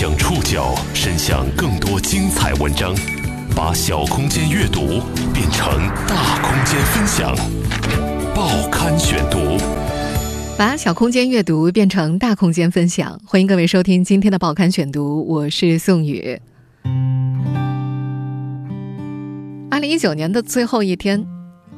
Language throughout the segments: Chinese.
将触角伸向更多精彩文章，把小空间阅读变成大空间分享。报刊选读，把小空间阅读变成大空间分享。欢迎各位收听今天的报刊选读，我是宋宇。二零一九年的最后一天，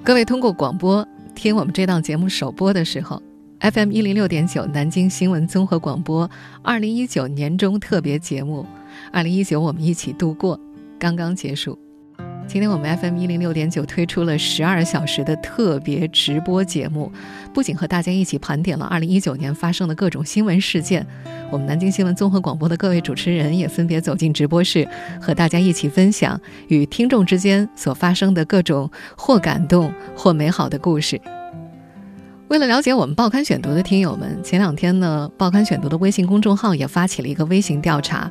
各位通过广播听我们这档节目首播的时候。FM 一零六点九，南京新闻综合广播，二零一九年中特别节目，二零一九我们一起度过，刚刚结束。今天我们 FM 一零六点九推出了十二小时的特别直播节目，不仅和大家一起盘点了二零一九年发生的各种新闻事件，我们南京新闻综合广播的各位主持人也分别走进直播室，和大家一起分享与听众之间所发生的各种或感动或美好的故事。为了了解我们报刊选读的听友们，前两天呢，报刊选读的微信公众号也发起了一个微信调查。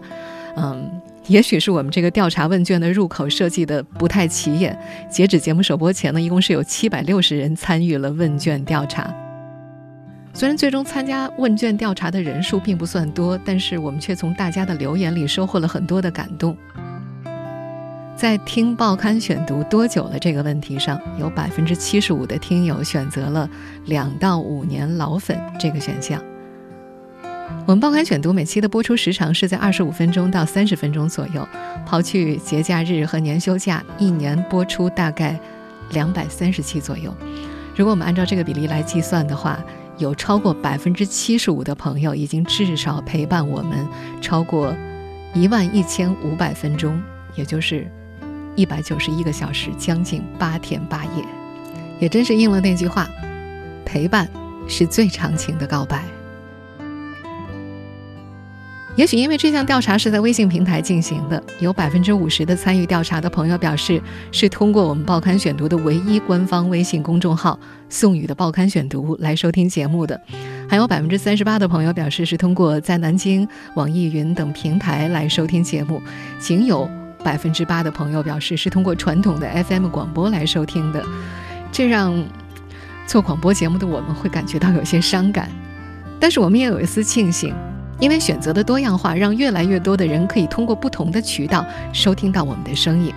嗯，也许是我们这个调查问卷的入口设计的不太起眼。截止节目首播前呢，一共是有七百六十人参与了问卷调查。虽然最终参加问卷调查的人数并不算多，但是我们却从大家的留言里收获了很多的感动。在听报刊选读多久了这个问题上，有百分之七十五的听友选择了两到五年老粉这个选项。我们报刊选读每期的播出时长是在二十五分钟到三十分钟左右，抛去节假日和年休假，一年播出大概两百三十期左右。如果我们按照这个比例来计算的话，有超过百分之七十五的朋友已经至少陪伴我们超过一万一千五百分钟，也就是。一百九十一个小时，将近八天八夜，也真是应了那句话：陪伴是最长情的告白。也许因为这项调查是在微信平台进行的，有百分之五十的参与调查的朋友表示是通过我们报刊选读的唯一官方微信公众号“宋宇的报刊选读”来收听节目的，还有百分之三十八的朋友表示是通过在南京网易云等平台来收听节目，仅有。百分之八的朋友表示是通过传统的 FM 广播来收听的，这让做广播节目的我们会感觉到有些伤感。但是我们也有一丝庆幸，因为选择的多样化，让越来越多的人可以通过不同的渠道收听到我们的声音。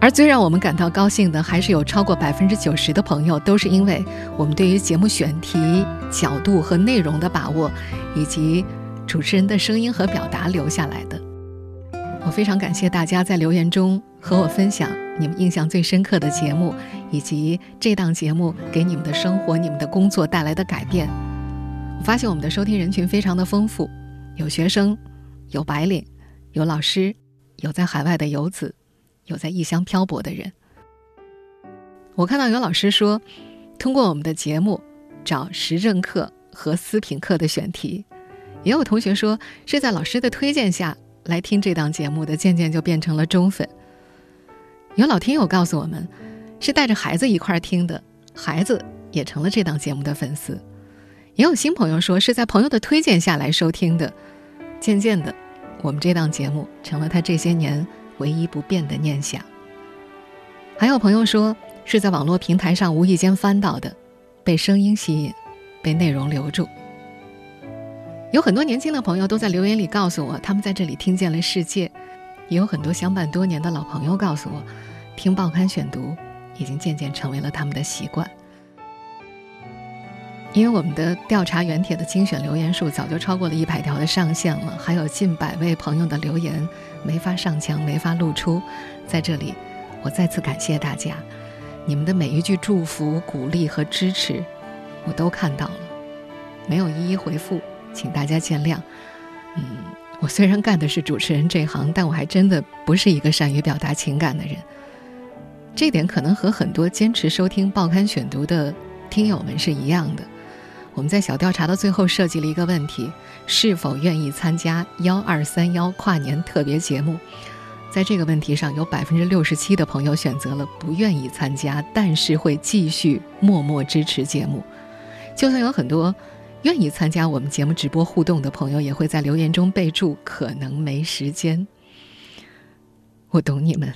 而最让我们感到高兴的，还是有超过百分之九十的朋友都是因为我们对于节目选题、角度和内容的把握，以及主持人的声音和表达留下来的。我非常感谢大家在留言中和我分享你们印象最深刻的节目，以及这档节目给你们的生活、你们的工作带来的改变。我发现我们的收听人群非常的丰富，有学生，有白领，有老师，有在海外的游子，有在异乡漂泊的人。我看到有老师说，通过我们的节目找时政课和思品课的选题，也有同学说是在老师的推荐下。来听这档节目的，渐渐就变成了忠粉。有老听友告诉我们，是带着孩子一块儿听的，孩子也成了这档节目的粉丝。也有新朋友说是在朋友的推荐下来收听的，渐渐的，我们这档节目成了他这些年唯一不变的念想。还有朋友说是在网络平台上无意间翻到的，被声音吸引，被内容留住。有很多年轻的朋友都在留言里告诉我，他们在这里听见了世界；也有很多相伴多年的老朋友告诉我，听报刊选读已经渐渐成为了他们的习惯。因为我们的调查原帖的精选留言数早就超过了一百条的上限了，还有近百位朋友的留言没法上墙、没法露出。在这里，我再次感谢大家，你们的每一句祝福、鼓励和支持，我都看到了，没有一一回复。请大家见谅，嗯，我虽然干的是主持人这行，但我还真的不是一个善于表达情感的人。这点可能和很多坚持收听报刊选读的听友们是一样的。我们在小调查的最后设计了一个问题：是否愿意参加幺二三幺跨年特别节目？在这个问题上，有百分之六十七的朋友选择了不愿意参加，但是会继续默默支持节目。就算有很多。愿意参加我们节目直播互动的朋友，也会在留言中备注“可能没时间”。我懂你们，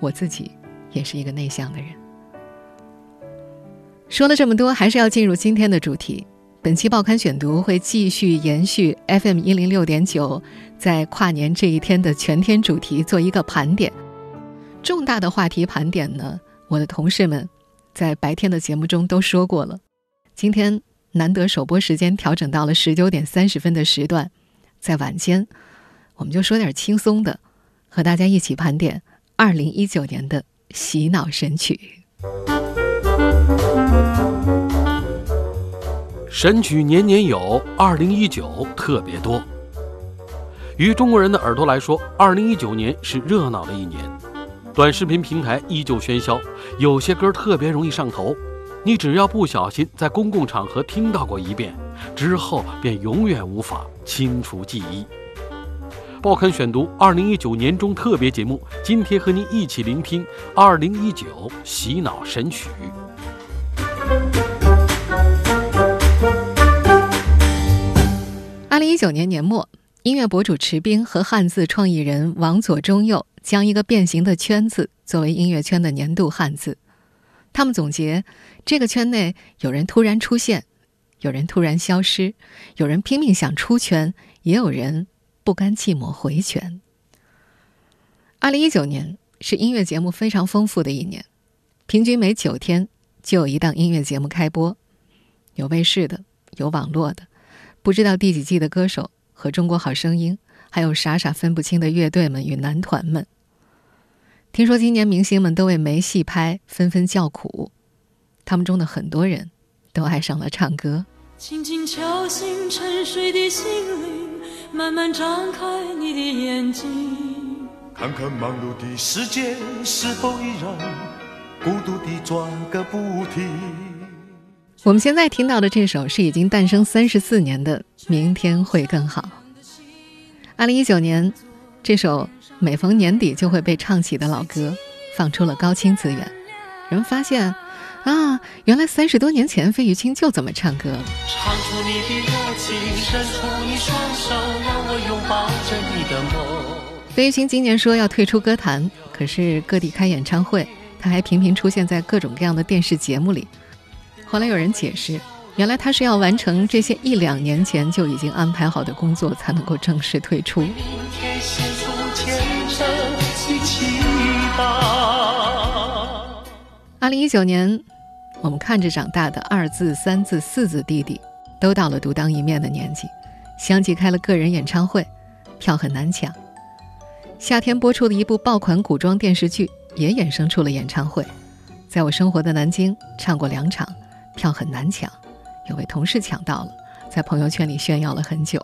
我自己也是一个内向的人。说了这么多，还是要进入今天的主题：本期报刊选读会继续延续 FM 一零六点九在跨年这一天的全天主题做一个盘点。重大的话题盘点呢，我的同事们在白天的节目中都说过了。今天难得首播时间调整到了十九点三十分的时段，在晚间，我们就说点轻松的，和大家一起盘点二零一九年的洗脑神曲。神曲年年有，二零一九特别多。于中国人的耳朵来说，二零一九年是热闹的一年。短视频平台依旧喧嚣，有些歌特别容易上头。你只要不小心在公共场合听到过一遍，之后便永远无法清除记忆。报刊选读二零一九年中特别节目，今天和您一起聆听二零一九洗脑神曲。二零一九年年末，音乐博主池冰和汉字创意人王左中右将一个变形的“圈”字作为音乐圈的年度汉字。他们总结：这个圈内有人突然出现，有人突然消失，有人拼命想出圈，也有人不甘寂寞回圈。二零一九年是音乐节目非常丰富的一年，平均每九天就有一档音乐节目开播，有卫视的，有网络的。不知道第几季的歌手和中国好声音，还有傻傻分不清的乐队们与男团们。听说今年明星们都为没戏拍，纷纷叫苦。他们中的很多人都爱上了唱歌。轻轻敲醒沉睡的心灵，慢慢张开你的眼睛，看看忙碌的世界是否依然孤独地转个不停。我们现在听到的这首是已经诞生三十四年的《明天会更好》。二零一九年，这首每逢年底就会被唱起的老歌放出了高清资源，人们发现，啊，原来三十多年前费玉清就这么唱歌了。唱出你的热情，伸出你双手，让我拥抱着你的梦。费玉清今年说要退出歌坛，可是各地开演唱会，他还频频出现在各种各样的电视节目里。后来有人解释，原来他是要完成这些一两年前就已经安排好的工作，才能够正式退出。二零一九年，我们看着长大的二字、三字、四字弟弟，都到了独当一面的年纪，相继开了个人演唱会，票很难抢。夏天播出的一部爆款古装电视剧，也衍生出了演唱会，在我生活的南京唱过两场。票很难抢，有位同事抢到了，在朋友圈里炫耀了很久。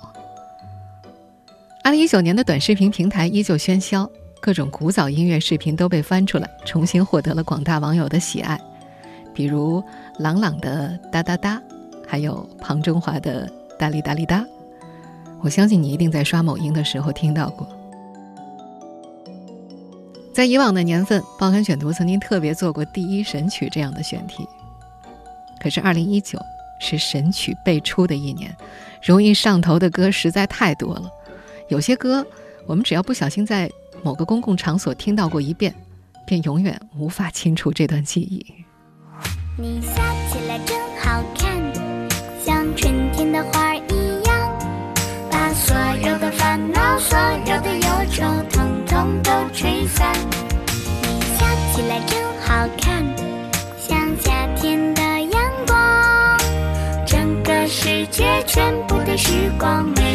二零一九年的短视频平台依旧喧嚣，各种古早音乐视频都被翻出来，重新获得了广大网友的喜爱。比如朗朗的《哒哒哒》，还有庞中华的《哒哩哒哩哒》，我相信你一定在刷某音的时候听到过。在以往的年份，报刊选读曾经特别做过第一神曲这样的选题。可是，二零一九是神曲辈出的一年，容易上头的歌实在太多了。有些歌，我们只要不小心在某个公共场所听到过一遍，便永远无法清除这段记忆。你笑起来真好看，像春天的花一样，把所有的烦恼、所有的忧愁，统统都吹散。你笑起来真好看，像夏天的阳光，整个。世界全部的时光美。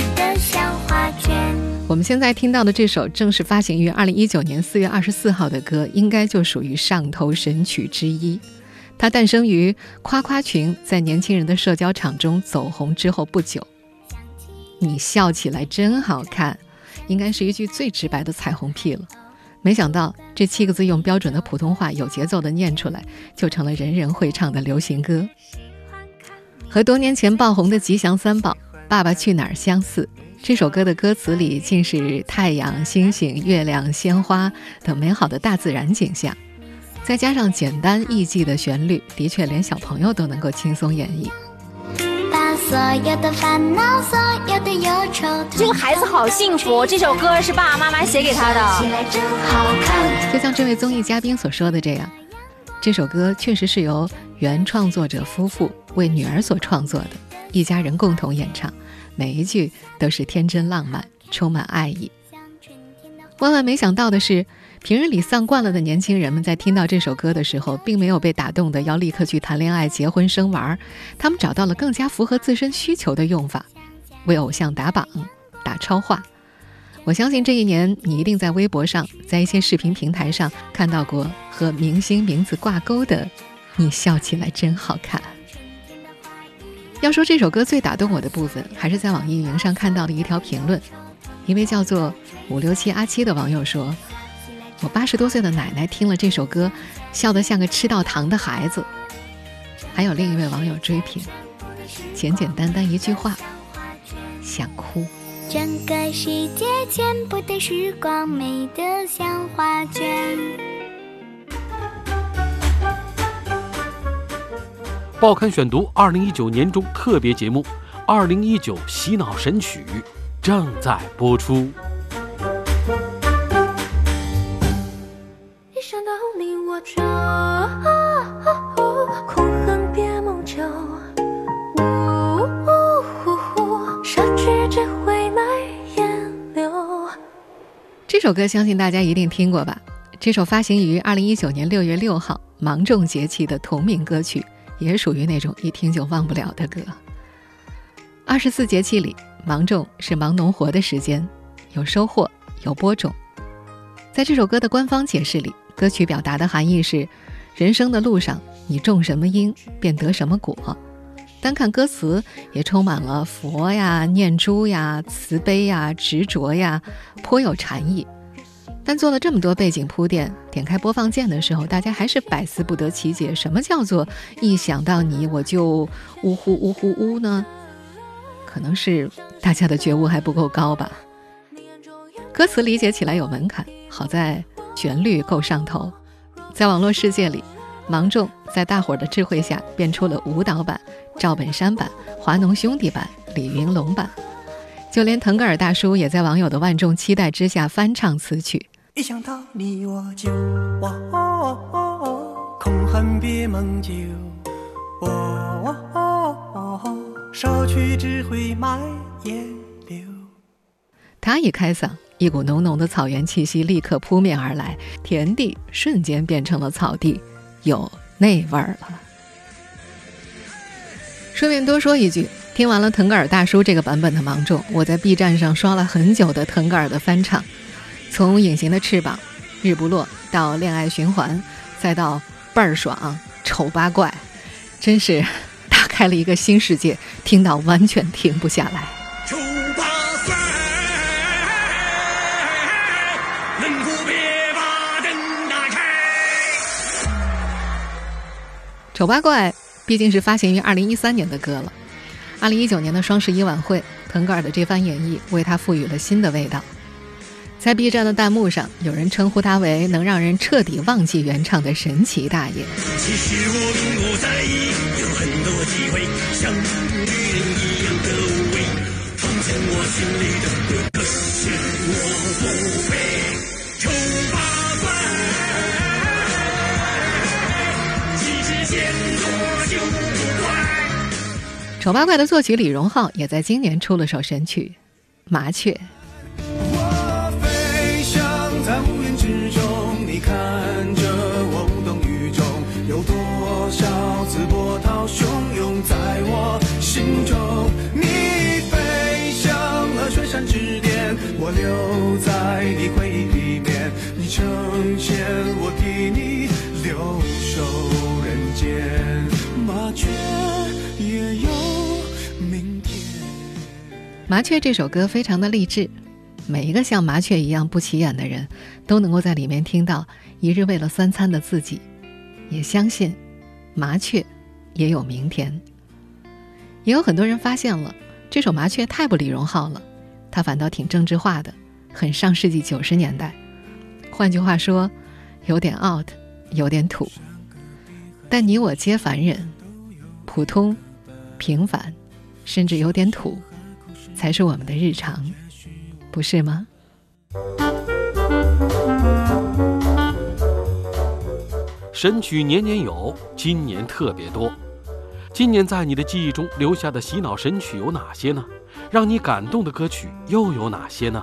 我们现在听到的这首正式发行于二零一九年四月二十四号的歌，应该就属于上头神曲之一。它诞生于夸夸群在年轻人的社交场中走红之后不久。你笑起来真好看，应该是一句最直白的彩虹屁了。没想到这七个字用标准的普通话有节奏的念出来，就成了人人会唱的流行歌。和多年前爆红的《吉祥三宝》《爸爸去哪儿》相似，这首歌的歌词里尽是太阳、星星、月亮、鲜花等美好的大自然景象，再加上简单易记的旋律，的确连小朋友都能够轻松演绎。把所有的烦恼、所有的忧愁，这个孩子好幸福。这首歌是爸爸妈妈写给他的。就像这位综艺嘉宾所说的这样，这首歌确实是由原创作者夫妇。为女儿所创作的，一家人共同演唱，每一句都是天真浪漫，充满爱意。万万没想到的是，平日里丧惯了的年轻人们在听到这首歌的时候，并没有被打动的要立刻去谈恋爱、结婚、生娃，他们找到了更加符合自身需求的用法，为偶像打榜、打超话。我相信这一年，你一定在微博上，在一些视频平台上看到过和明星名字挂钩的“你笑起来真好看”。要说这首歌最打动我的部分，还是在网易云上看到的一条评论。一位叫做五六七阿七的网友说：“我八十多岁的奶奶听了这首歌，笑得像个吃到糖的孩子。”还有另一位网友追评：“简简单单一句话，想哭。”整个世界全部的时光美得像画卷。报刊选读二零一九年中特别节目《二零一九洗脑神曲》。正在播出。一想到你我就空恨别梦去只会埋眼流。这首歌相信大家一定听过吧？这首发行于二零一九年六月六号芒种节气的同名歌曲，也属于那种一听就忘不了的歌。二十四节气里。芒种是忙农活的时间，有收获，有播种。在这首歌的官方解释里，歌曲表达的含义是：人生的路上，你种什么因，便得什么果。单看歌词，也充满了佛呀、念珠呀、慈悲呀、执着呀，颇有禅意。但做了这么多背景铺垫，点开播放键的时候，大家还是百思不得其解：什么叫做一想到你我就呜呼呜呼呜呢？可能是大家的觉悟还不够高吧。歌词理解起来有门槛，好在旋律够上头。在网络世界里，芒种在大伙儿的智慧下变出了舞蹈版、赵本山版、华农兄弟版、李云龙版，就连腾格尔大叔也在网友的万众期待之下翻唱此曲。一想到你我就空恨别梦久。少去只会埋眼流。他一开嗓，一股浓浓的草原气息立刻扑面而来，田地瞬间变成了草地，有那味儿了。顺便多说一句，听完了腾格尔大叔这个版本的《芒种》，我在 B 站上刷了很久的腾格尔的翻唱，从《隐形的翅膀》《日不落》到《恋爱循环》，再到倍儿爽《丑八怪》，真是打。开了一个新世界，听到完全停不下来。丑八怪，别把灯打开。丑八怪毕竟是发行于二零一三年的歌了。二零一九年的双十一晚会，腾格尔的这番演绎为他赋予了新的味道。在 B 站的弹幕上，有人称呼他为能让人彻底忘记原唱的神奇大爷。其实我并不在意，有很多机会像女人一样的无畏，放进我心里的可是我不配。丑八怪，其实见多就不怪。丑八怪的作曲李荣浩也在今年出了首神曲《麻雀》。留在你回忆里面，成我替留守人间。麻雀也有明天。麻雀这首歌非常的励志，每一个像麻雀一样不起眼的人都能够在里面听到一日为了三餐的自己，也相信麻雀也有明天。也有很多人发现了这首麻雀太不李荣浩了。他反倒挺政治化的，很上世纪九十年代。换句话说，有点 out，有点土。但你我皆凡人，普通、平凡，甚至有点土，才是我们的日常，不是吗？神曲年年有，今年特别多。今年在你的记忆中留下的洗脑神曲有哪些呢？让你感动的歌曲又有哪些呢？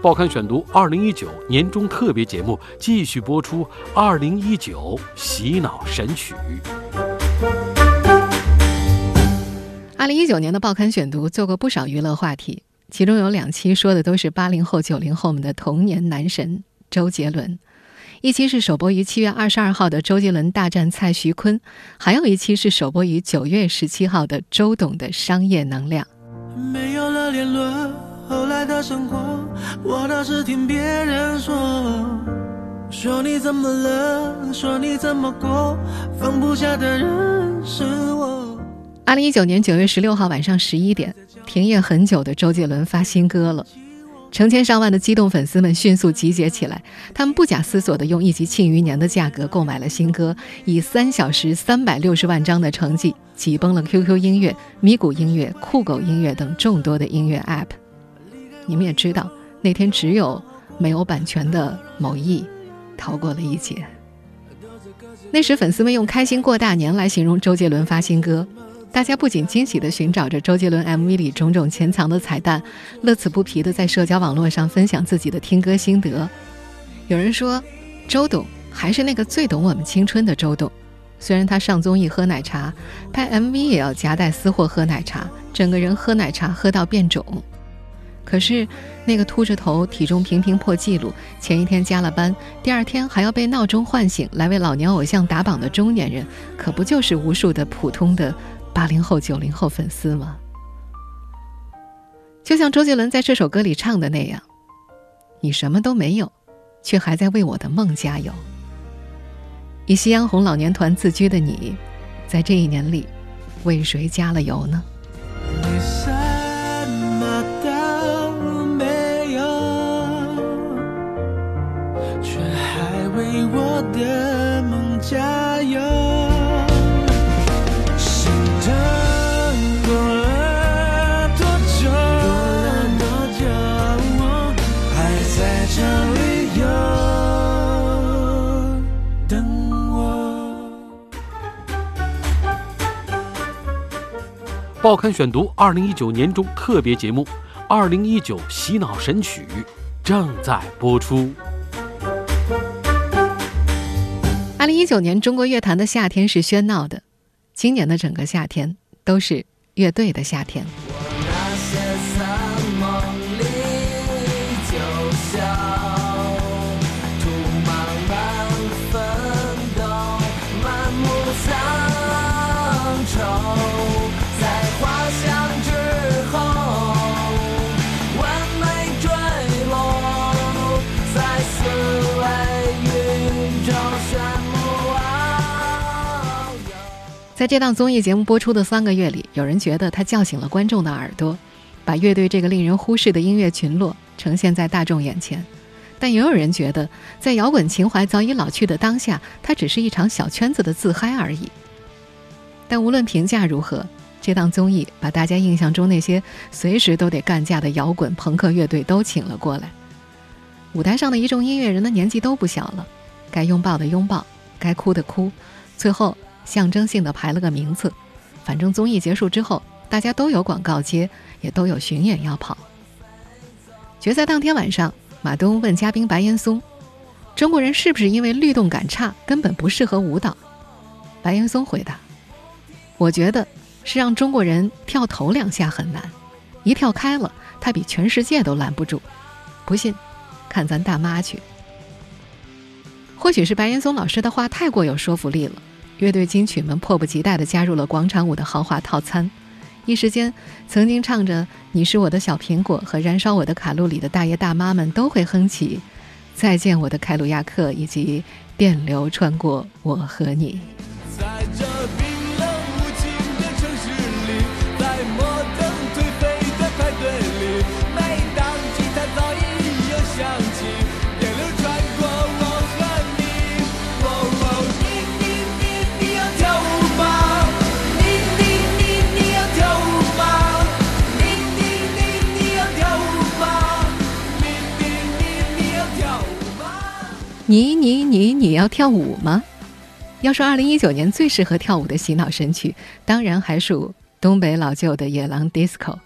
报刊选读二零一九年中特别节目继续播出二零一九洗脑神曲。二零一九年的报刊选读做过不少娱乐话题，其中有两期说的都是八零后、九零后们的童年男神周杰伦。一期是首播于七月二十二号的周杰伦大战蔡徐坤，还有一期是首播于九月十七号的周董的商业能量。没有了联络，后来的生活，我倒是听别人说，说你怎么了，说你怎么过，放不下的人是我。二零一九年九月十六号晚上十一点，停业很久的周杰伦发新歌了，成千上万的激动粉丝们迅速集结起来，他们不假思索地用一集《庆余年》的价格购买了新歌，以三小时三百六十万张的成绩挤崩了 QQ 音乐、咪咕音乐、酷狗音乐等众多的音乐 App。你们也知道，那天只有没有版权的某艺逃过了一劫。那时粉丝们用“开心过大年”来形容周杰伦发新歌。大家不仅惊喜地寻找着周杰伦 MV 里种种潜藏的彩蛋，乐此不疲地在社交网络上分享自己的听歌心得。有人说，周董还是那个最懂我们青春的周董。虽然他上综艺喝奶茶，拍 MV 也要夹带私货喝奶茶，整个人喝奶茶喝到变肿。可是，那个秃着头、体重频频破纪录、前一天加了班、第二天还要被闹钟唤醒来为老年偶像打榜的中年人，可不就是无数的普通的？八零后、九零后粉丝吗？就像周杰伦在这首歌里唱的那样：“你什么都没有，却还在为我的梦加油。”以夕阳红老年团自居的你，在这一年里，为谁加了油呢？报刊选读二零一九年中特别节目《二零一九洗脑神曲》正在播出。二零一九年中国乐坛的夏天是喧闹的，今年的整个夏天都是乐队的夏天。在这档综艺节目播出的三个月里，有人觉得他叫醒了观众的耳朵，把乐队这个令人忽视的音乐群落呈现在大众眼前；但也有人觉得，在摇滚情怀早已老去的当下，它只是一场小圈子的自嗨而已。但无论评价如何，这档综艺把大家印象中那些随时都得干架的摇滚朋克乐队都请了过来。舞台上的一众音乐人的年纪都不小了，该拥抱的拥抱，该哭的哭，最后。象征性的排了个名次，反正综艺结束之后，大家都有广告接，也都有巡演要跑。决赛当天晚上，马东问嘉宾白岩松：“中国人是不是因为律动感差，根本不适合舞蹈？”白岩松回答：“我觉得是让中国人跳头两下很难，一跳开了，他比全世界都拦不住。不信，看咱大妈去。”或许是白岩松老师的话太过有说服力了。乐队金曲们迫不及待地加入了广场舞的豪华套餐，一时间，曾经唱着“你是我的小苹果”和“燃烧我的卡路里”的大爷大妈们都会哼起“再见我的凯鲁亚克”以及“电流穿过我和你”。在这边你你你你要跳舞吗？要说二零一九年最适合跳舞的洗脑神曲，当然还属东北老旧的野狼 disco。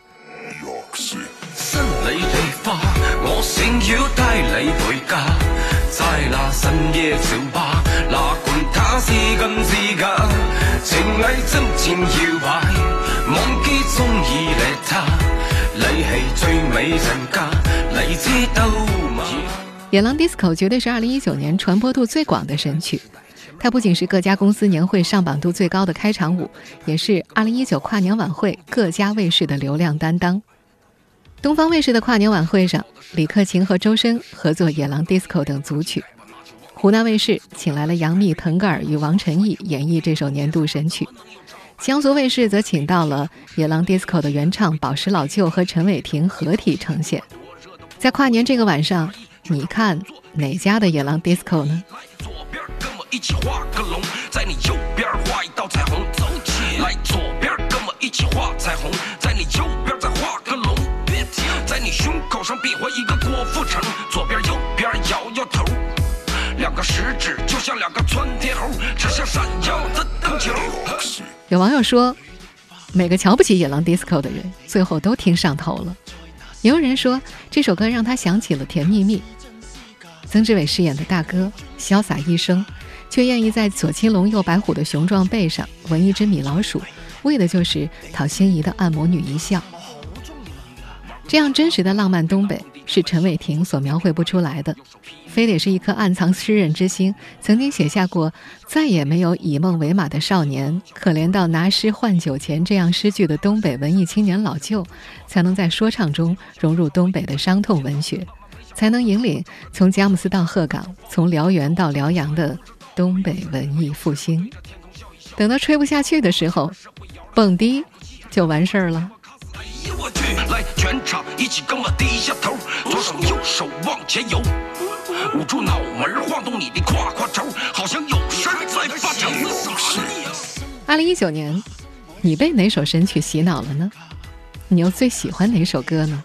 野狼 disco 绝对是二零一九年传播度最广的神曲。它不仅是各家公司年会上榜度最高的开场舞，也是2019跨年晚会各家卫视的流量担当。东方卫视的跨年晚会上，李克勤和周深合作《野狼 DISCO》等组曲；湖南卫视请来了杨幂、腾格尔与王晨艺演绎这首年度神曲；江苏卫视则请到了《野狼 DISCO》的原唱宝石老舅和陈伟霆合体呈现。在跨年这个晚上，你看哪家的《野狼 DISCO》呢？一起画个龙，在你右边画一道彩虹，走起来，左边跟我一起画彩虹，在你右边再画个龙，别停，在你胸口上比划一个郭富城，左边右边摇摇头，两个食指就像两个窜天猴，指向闪耀的灯球。有网友说，每个瞧不起野狼 disco 的人，最后都听上头了。也有人说，这首歌让他想起了《甜蜜蜜》，曾志伟饰演的大哥，潇洒一生。却愿意在左青龙右白虎的雄壮背上纹一只米老鼠，为的就是讨心仪的按摩女一笑。这样真实的浪漫东北是陈伟霆所描绘不出来的，非得是一颗暗藏诗人之心、曾经写下过“再也没有以梦为马的少年，可怜到拿诗换酒钱”这样诗句的东北文艺青年老舅，才能在说唱中融入东北的伤痛文学，才能引领从佳木斯到鹤岗，从辽源到辽阳的。东北文艺复兴，等到吹不下去的时候，蹦迪就完事儿了。哎呦我去！来，全场一起跟我低下头，左手右手往前游，捂住脑门晃动你的胯胯轴，好像有事在发愁。二零一九年，你被哪首神曲洗脑了呢？你又最喜欢哪首歌呢？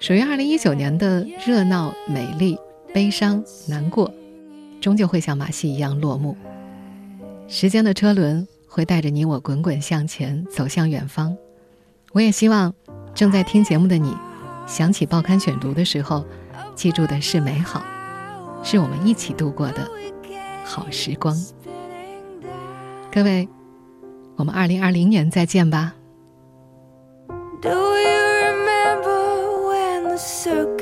属于二零一九年的热闹、美丽、悲伤、难过。终究会像马戏一样落幕。时间的车轮会带着你我滚滚向前，走向远方。我也希望正在听节目的你，想起报刊选读的时候，记住的是美好，是我们一起度过的好时光。各位，我们二零二零年再见吧。so